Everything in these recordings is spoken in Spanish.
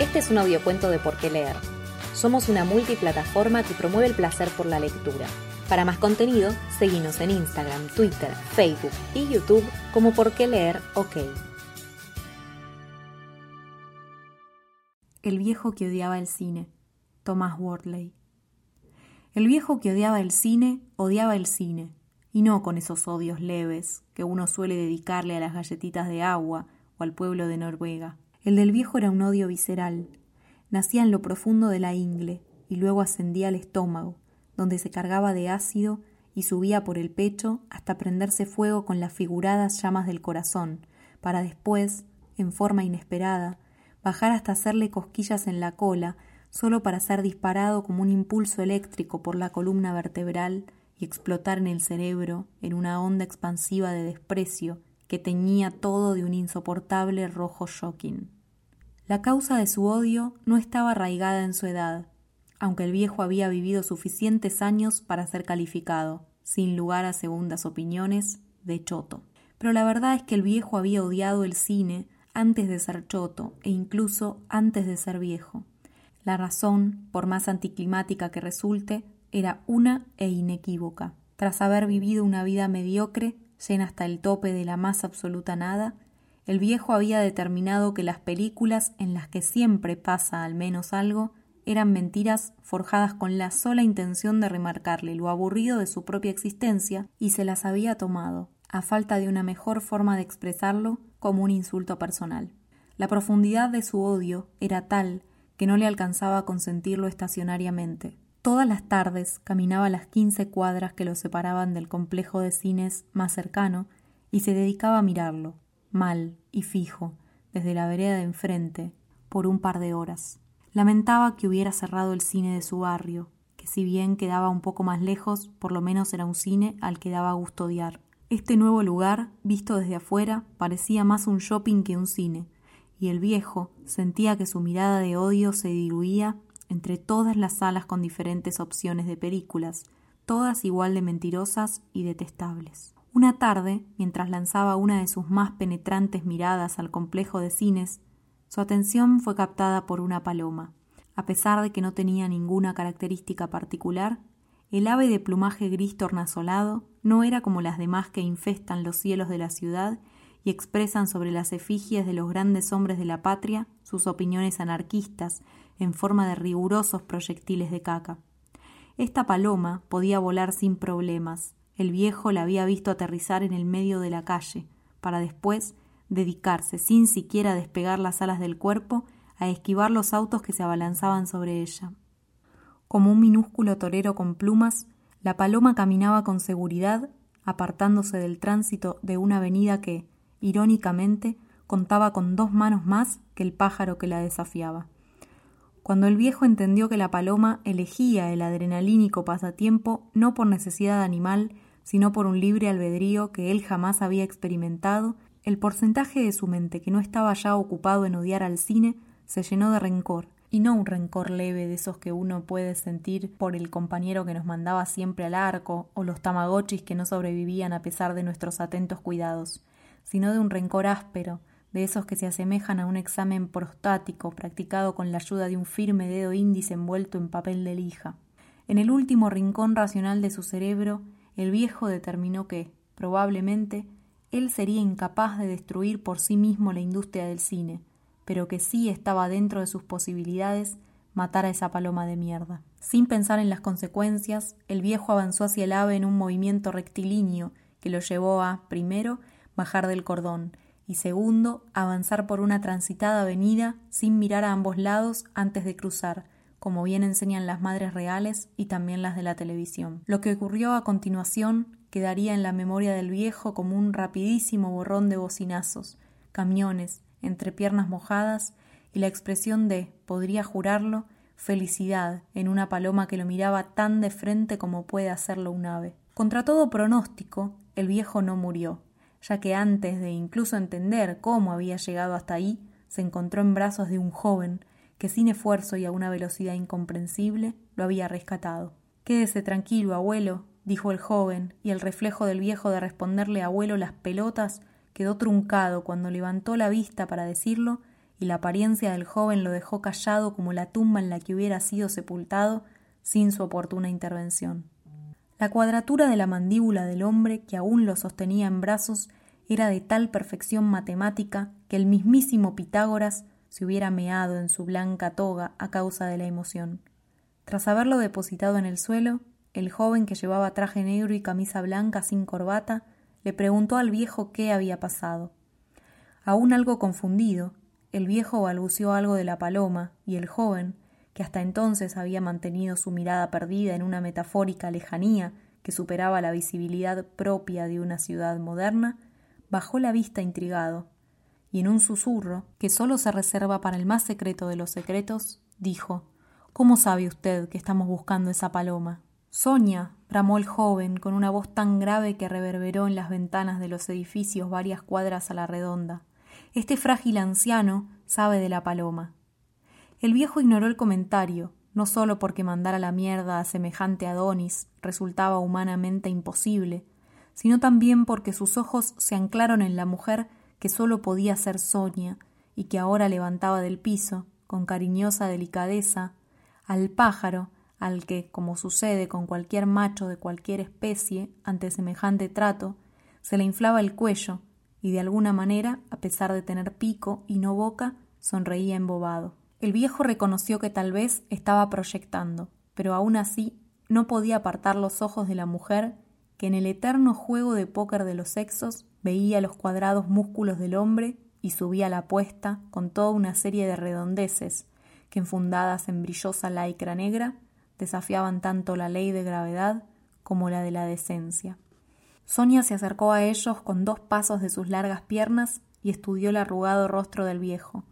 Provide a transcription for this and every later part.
Este es un audiocuento de Por qué leer. Somos una multiplataforma que promueve el placer por la lectura. Para más contenido, seguimos en Instagram, Twitter, Facebook y YouTube como Por qué leer OK. El viejo que odiaba el cine, Thomas Wortley. El viejo que odiaba el cine odiaba el cine, y no con esos odios leves que uno suele dedicarle a las galletitas de agua o al pueblo de Noruega. El del viejo era un odio visceral. Nacía en lo profundo de la ingle y luego ascendía al estómago, donde se cargaba de ácido y subía por el pecho hasta prenderse fuego con las figuradas llamas del corazón, para después, en forma inesperada, bajar hasta hacerle cosquillas en la cola, solo para ser disparado como un impulso eléctrico por la columna vertebral y explotar en el cerebro en una onda expansiva de desprecio que teñía todo de un insoportable rojo shocking. La causa de su odio no estaba arraigada en su edad, aunque el viejo había vivido suficientes años para ser calificado, sin lugar a segundas opiniones, de choto. Pero la verdad es que el viejo había odiado el cine antes de ser choto e incluso antes de ser viejo. La razón, por más anticlimática que resulte, era una e inequívoca. Tras haber vivido una vida mediocre, llena hasta el tope de la más absoluta nada, el viejo había determinado que las películas en las que siempre pasa al menos algo eran mentiras forjadas con la sola intención de remarcarle lo aburrido de su propia existencia y se las había tomado, a falta de una mejor forma de expresarlo, como un insulto personal. La profundidad de su odio era tal que no le alcanzaba a consentirlo estacionariamente. Todas las tardes caminaba las quince cuadras que lo separaban del complejo de cines más cercano y se dedicaba a mirarlo, mal y fijo, desde la vereda de enfrente, por un par de horas. Lamentaba que hubiera cerrado el cine de su barrio, que si bien quedaba un poco más lejos, por lo menos era un cine al que daba gusto odiar. Este nuevo lugar, visto desde afuera, parecía más un shopping que un cine, y el viejo sentía que su mirada de odio se diluía entre todas las salas con diferentes opciones de películas, todas igual de mentirosas y detestables. Una tarde, mientras lanzaba una de sus más penetrantes miradas al complejo de cines, su atención fue captada por una paloma. A pesar de que no tenía ninguna característica particular, el ave de plumaje gris tornasolado no era como las demás que infestan los cielos de la ciudad y expresan sobre las efigies de los grandes hombres de la patria sus opiniones anarquistas en forma de rigurosos proyectiles de caca. Esta paloma podía volar sin problemas. El viejo la había visto aterrizar en el medio de la calle, para después dedicarse, sin siquiera despegar las alas del cuerpo, a esquivar los autos que se abalanzaban sobre ella. Como un minúsculo torero con plumas, la paloma caminaba con seguridad, apartándose del tránsito de una avenida que, irónicamente, contaba con dos manos más que el pájaro que la desafiaba. Cuando el viejo entendió que la paloma elegía el adrenalínico pasatiempo no por necesidad animal, sino por un libre albedrío que él jamás había experimentado, el porcentaje de su mente que no estaba ya ocupado en odiar al cine se llenó de rencor, y no un rencor leve de esos que uno puede sentir por el compañero que nos mandaba siempre al arco, o los tamagotchis que no sobrevivían a pesar de nuestros atentos cuidados, sino de un rencor áspero, de esos que se asemejan a un examen prostático practicado con la ayuda de un firme dedo índice envuelto en papel de lija. En el último rincón racional de su cerebro, el viejo determinó que, probablemente, él sería incapaz de destruir por sí mismo la industria del cine, pero que sí estaba dentro de sus posibilidades matar a esa paloma de mierda. Sin pensar en las consecuencias, el viejo avanzó hacia el ave en un movimiento rectilíneo que lo llevó a, primero, bajar del cordón, y segundo, avanzar por una transitada avenida sin mirar a ambos lados antes de cruzar, como bien enseñan las madres reales y también las de la televisión. Lo que ocurrió a continuación quedaría en la memoria del viejo como un rapidísimo borrón de bocinazos, camiones, entre piernas mojadas y la expresión de, podría jurarlo, felicidad en una paloma que lo miraba tan de frente como puede hacerlo un ave. Contra todo pronóstico, el viejo no murió, ya que antes de incluso entender cómo había llegado hasta ahí, se encontró en brazos de un joven que sin esfuerzo y a una velocidad incomprensible lo había rescatado. Quédese tranquilo, abuelo, dijo el joven, y el reflejo del viejo de responderle abuelo las pelotas quedó truncado cuando levantó la vista para decirlo, y la apariencia del joven lo dejó callado como la tumba en la que hubiera sido sepultado sin su oportuna intervención. La cuadratura de la mandíbula del hombre que aún lo sostenía en brazos era de tal perfección matemática que el mismísimo Pitágoras se hubiera meado en su blanca toga a causa de la emoción. Tras haberlo depositado en el suelo, el joven que llevaba traje negro y camisa blanca sin corbata le preguntó al viejo qué había pasado. Aún algo confundido, el viejo balbuceó algo de la paloma, y el joven, que hasta entonces había mantenido su mirada perdida en una metafórica lejanía que superaba la visibilidad propia de una ciudad moderna, bajó la vista intrigado, y en un susurro, que sólo se reserva para el más secreto de los secretos, dijo ¿Cómo sabe usted que estamos buscando esa paloma? Sonia, bramó el joven con una voz tan grave que reverberó en las ventanas de los edificios varias cuadras a la redonda. Este frágil anciano sabe de la paloma. El viejo ignoró el comentario, no solo porque mandar a la mierda a semejante Adonis resultaba humanamente imposible, sino también porque sus ojos se anclaron en la mujer que sólo podía ser Sonia y que ahora levantaba del piso, con cariñosa delicadeza, al pájaro al que, como sucede con cualquier macho de cualquier especie ante semejante trato, se le inflaba el cuello y de alguna manera, a pesar de tener pico y no boca, sonreía embobado. El viejo reconoció que tal vez estaba proyectando, pero aún así no podía apartar los ojos de la mujer que en el eterno juego de póker de los sexos veía los cuadrados músculos del hombre y subía la apuesta con toda una serie de redondeces que enfundadas en brillosa laicra negra desafiaban tanto la ley de gravedad como la de la decencia. Sonia se acercó a ellos con dos pasos de sus largas piernas y estudió el arrugado rostro del viejo.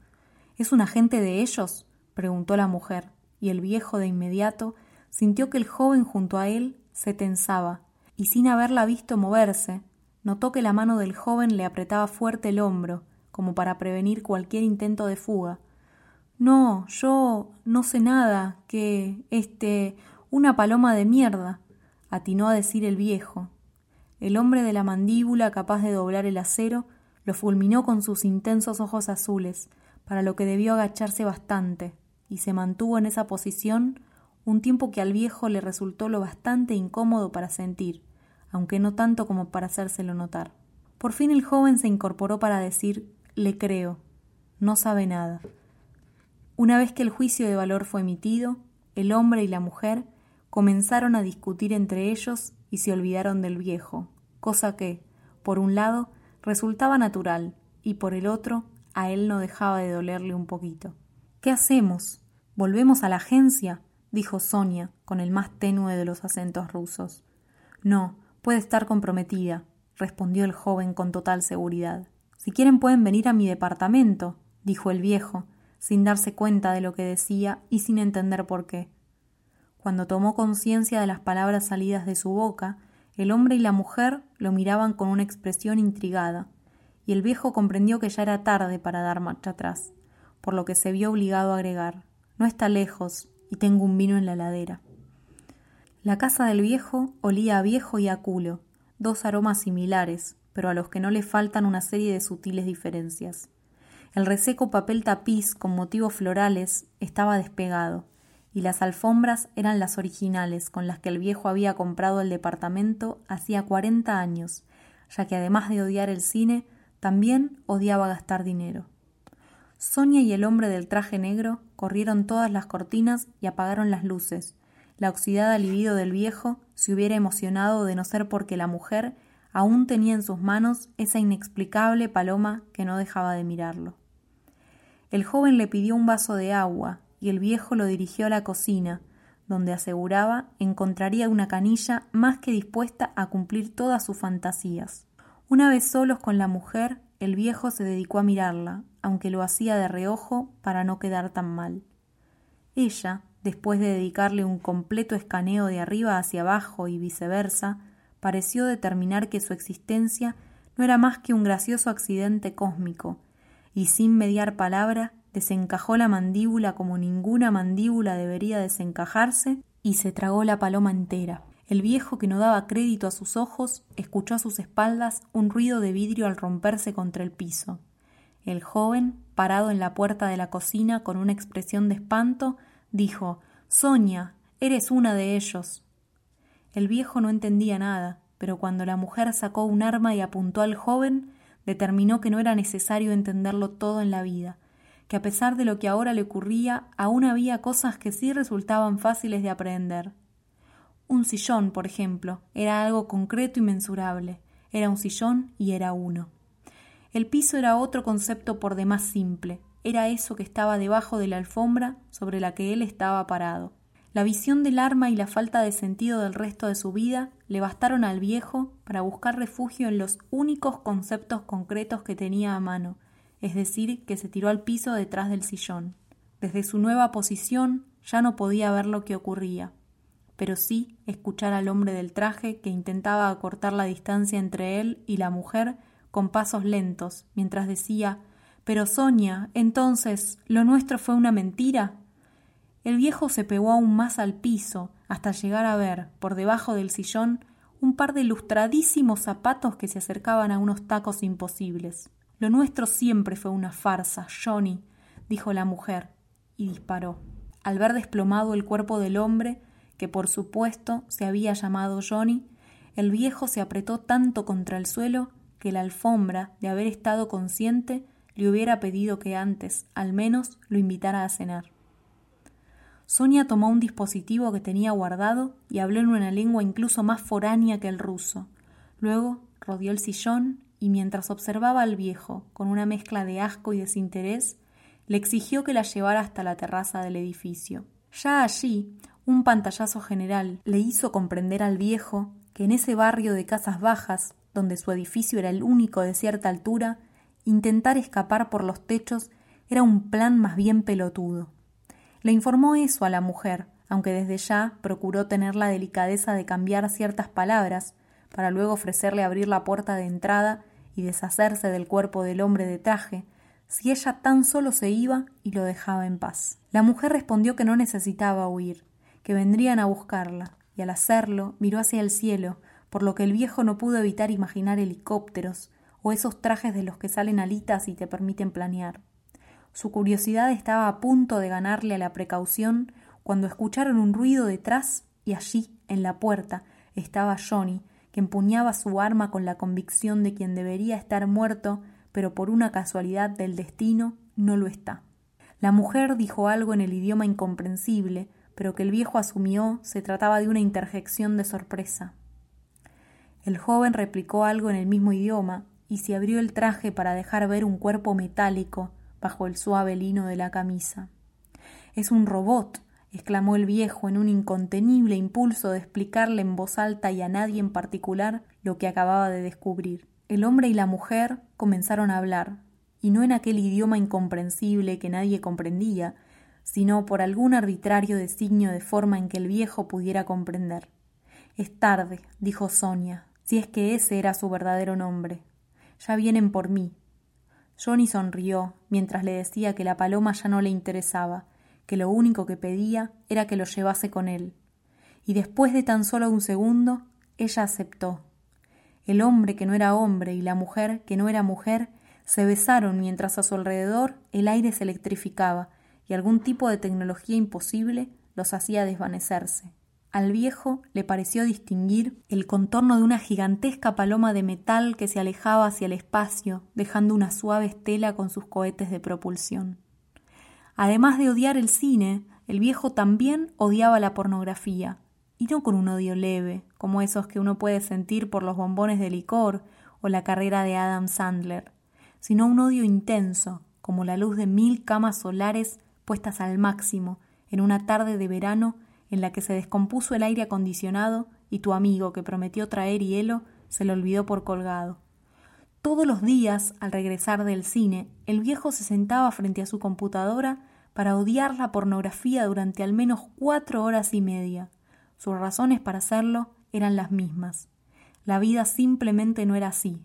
¿Es un agente de ellos? preguntó la mujer, y el viejo de inmediato sintió que el joven junto a él se tensaba, y sin haberla visto moverse, notó que la mano del joven le apretaba fuerte el hombro, como para prevenir cualquier intento de fuga, no, yo no sé nada, que, este, una paloma de mierda, atinó a decir el viejo. El hombre de la mandíbula, capaz de doblar el acero, lo fulminó con sus intensos ojos azules, para lo que debió agacharse bastante, y se mantuvo en esa posición un tiempo que al viejo le resultó lo bastante incómodo para sentir, aunque no tanto como para hacérselo notar. Por fin el joven se incorporó para decir le creo. No sabe nada. Una vez que el juicio de valor fue emitido, el hombre y la mujer comenzaron a discutir entre ellos y se olvidaron del viejo, cosa que, por un lado, resultaba natural y por el otro, a él no dejaba de dolerle un poquito. ¿Qué hacemos? ¿Volvemos a la agencia? dijo Sonia, con el más tenue de los acentos rusos. No, puede estar comprometida, respondió el joven con total seguridad. Si quieren pueden venir a mi departamento, dijo el viejo, sin darse cuenta de lo que decía y sin entender por qué. Cuando tomó conciencia de las palabras salidas de su boca, el hombre y la mujer lo miraban con una expresión intrigada, y el viejo comprendió que ya era tarde para dar marcha atrás, por lo que se vio obligado a agregar No está lejos, y tengo un vino en la ladera. La casa del viejo olía a viejo y a culo, dos aromas similares, pero a los que no le faltan una serie de sutiles diferencias. El reseco papel tapiz con motivos florales estaba despegado, y las alfombras eran las originales con las que el viejo había comprado el departamento hacía cuarenta años, ya que además de odiar el cine, también odiaba gastar dinero. Sonia y el hombre del traje negro corrieron todas las cortinas y apagaron las luces. La oxidada libido del viejo se hubiera emocionado de no ser porque la mujer aún tenía en sus manos esa inexplicable paloma que no dejaba de mirarlo. El joven le pidió un vaso de agua y el viejo lo dirigió a la cocina, donde aseguraba encontraría una canilla más que dispuesta a cumplir todas sus fantasías. Una vez solos con la mujer, el viejo se dedicó a mirarla, aunque lo hacía de reojo para no quedar tan mal. Ella, después de dedicarle un completo escaneo de arriba hacia abajo y viceversa, pareció determinar que su existencia no era más que un gracioso accidente cósmico, y sin mediar palabra desencajó la mandíbula como ninguna mandíbula debería desencajarse y se tragó la paloma entera. El viejo, que no daba crédito a sus ojos, escuchó a sus espaldas un ruido de vidrio al romperse contra el piso. El joven, parado en la puerta de la cocina con una expresión de espanto, dijo Sonia, eres una de ellos. El viejo no entendía nada, pero cuando la mujer sacó un arma y apuntó al joven, determinó que no era necesario entenderlo todo en la vida, que a pesar de lo que ahora le ocurría, aún había cosas que sí resultaban fáciles de aprender. Un sillón, por ejemplo, era algo concreto y mensurable. Era un sillón y era uno. El piso era otro concepto por demás simple. Era eso que estaba debajo de la alfombra sobre la que él estaba parado. La visión del arma y la falta de sentido del resto de su vida le bastaron al viejo para buscar refugio en los únicos conceptos concretos que tenía a mano, es decir, que se tiró al piso detrás del sillón. Desde su nueva posición ya no podía ver lo que ocurría pero sí escuchar al hombre del traje que intentaba acortar la distancia entre él y la mujer con pasos lentos, mientras decía Pero Sonia, entonces, ¿lo nuestro fue una mentira? El viejo se pegó aún más al piso, hasta llegar a ver, por debajo del sillón, un par de lustradísimos zapatos que se acercaban a unos tacos imposibles. Lo nuestro siempre fue una farsa, Johnny, dijo la mujer, y disparó. Al ver desplomado el cuerpo del hombre, que por supuesto se había llamado Johnny, el viejo se apretó tanto contra el suelo que la alfombra, de haber estado consciente, le hubiera pedido que antes, al menos, lo invitara a cenar. Sonia tomó un dispositivo que tenía guardado y habló en una lengua incluso más foránea que el ruso. Luego rodeó el sillón y mientras observaba al viejo con una mezcla de asco y desinterés, le exigió que la llevara hasta la terraza del edificio. Ya allí, un pantallazo general le hizo comprender al viejo que en ese barrio de casas bajas, donde su edificio era el único de cierta altura, intentar escapar por los techos era un plan más bien pelotudo. Le informó eso a la mujer, aunque desde ya procuró tener la delicadeza de cambiar ciertas palabras para luego ofrecerle abrir la puerta de entrada y deshacerse del cuerpo del hombre de traje, si ella tan solo se iba y lo dejaba en paz. La mujer respondió que no necesitaba huir, que vendrían a buscarla, y al hacerlo miró hacia el cielo, por lo que el viejo no pudo evitar imaginar helicópteros o esos trajes de los que salen alitas y te permiten planear. Su curiosidad estaba a punto de ganarle a la precaución cuando escucharon un ruido detrás y allí, en la puerta, estaba Johnny, que empuñaba su arma con la convicción de quien debería estar muerto, pero por una casualidad del destino no lo está. La mujer dijo algo en el idioma incomprensible, pero que el viejo asumió se trataba de una interjección de sorpresa. El joven replicó algo en el mismo idioma y se abrió el traje para dejar ver un cuerpo metálico bajo el suave lino de la camisa. Es un robot, exclamó el viejo en un incontenible impulso de explicarle en voz alta y a nadie en particular lo que acababa de descubrir. El hombre y la mujer comenzaron a hablar, y no en aquel idioma incomprensible que nadie comprendía, sino por algún arbitrario designio de forma en que el viejo pudiera comprender. Es tarde, dijo Sonia, si es que ese era su verdadero nombre. Ya vienen por mí. Johnny sonrió mientras le decía que la paloma ya no le interesaba, que lo único que pedía era que lo llevase con él. Y después de tan solo un segundo, ella aceptó. El hombre que no era hombre y la mujer que no era mujer se besaron mientras a su alrededor el aire se electrificaba y algún tipo de tecnología imposible los hacía desvanecerse. Al viejo le pareció distinguir el contorno de una gigantesca paloma de metal que se alejaba hacia el espacio, dejando una suave estela con sus cohetes de propulsión. Además de odiar el cine, el viejo también odiaba la pornografía, y no con un odio leve, como esos que uno puede sentir por los bombones de licor o la carrera de Adam Sandler, sino un odio intenso, como la luz de mil camas solares puestas al máximo en una tarde de verano en la que se descompuso el aire acondicionado y tu amigo que prometió traer hielo se lo olvidó por colgado. Todos los días, al regresar del cine, el viejo se sentaba frente a su computadora para odiar la pornografía durante al menos cuatro horas y media. Sus razones para hacerlo eran las mismas. La vida simplemente no era así.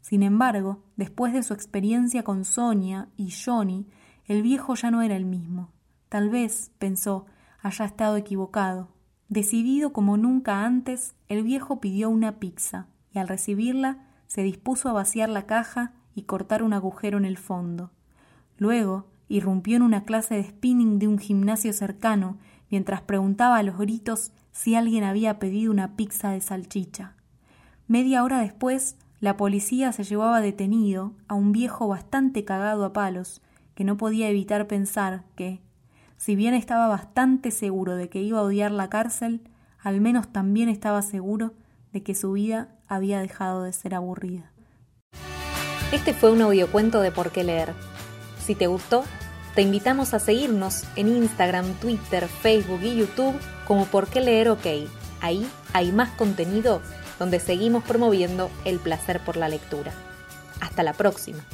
Sin embargo, después de su experiencia con Sonia y Johnny, el viejo ya no era el mismo. Tal vez, pensó, haya estado equivocado. Decidido como nunca antes, el viejo pidió una pizza y al recibirla se dispuso a vaciar la caja y cortar un agujero en el fondo. Luego irrumpió en una clase de spinning de un gimnasio cercano mientras preguntaba a los gritos si alguien había pedido una pizza de salchicha. Media hora después, la policía se llevaba detenido a un viejo bastante cagado a palos, que no podía evitar pensar que, si bien estaba bastante seguro de que iba a odiar la cárcel, al menos también estaba seguro de que su vida había dejado de ser aburrida. Este fue un audiocuento de por qué leer. Si te gustó, te invitamos a seguirnos en Instagram, Twitter, Facebook y YouTube como por qué leer OK. Ahí hay más contenido donde seguimos promoviendo el placer por la lectura. Hasta la próxima.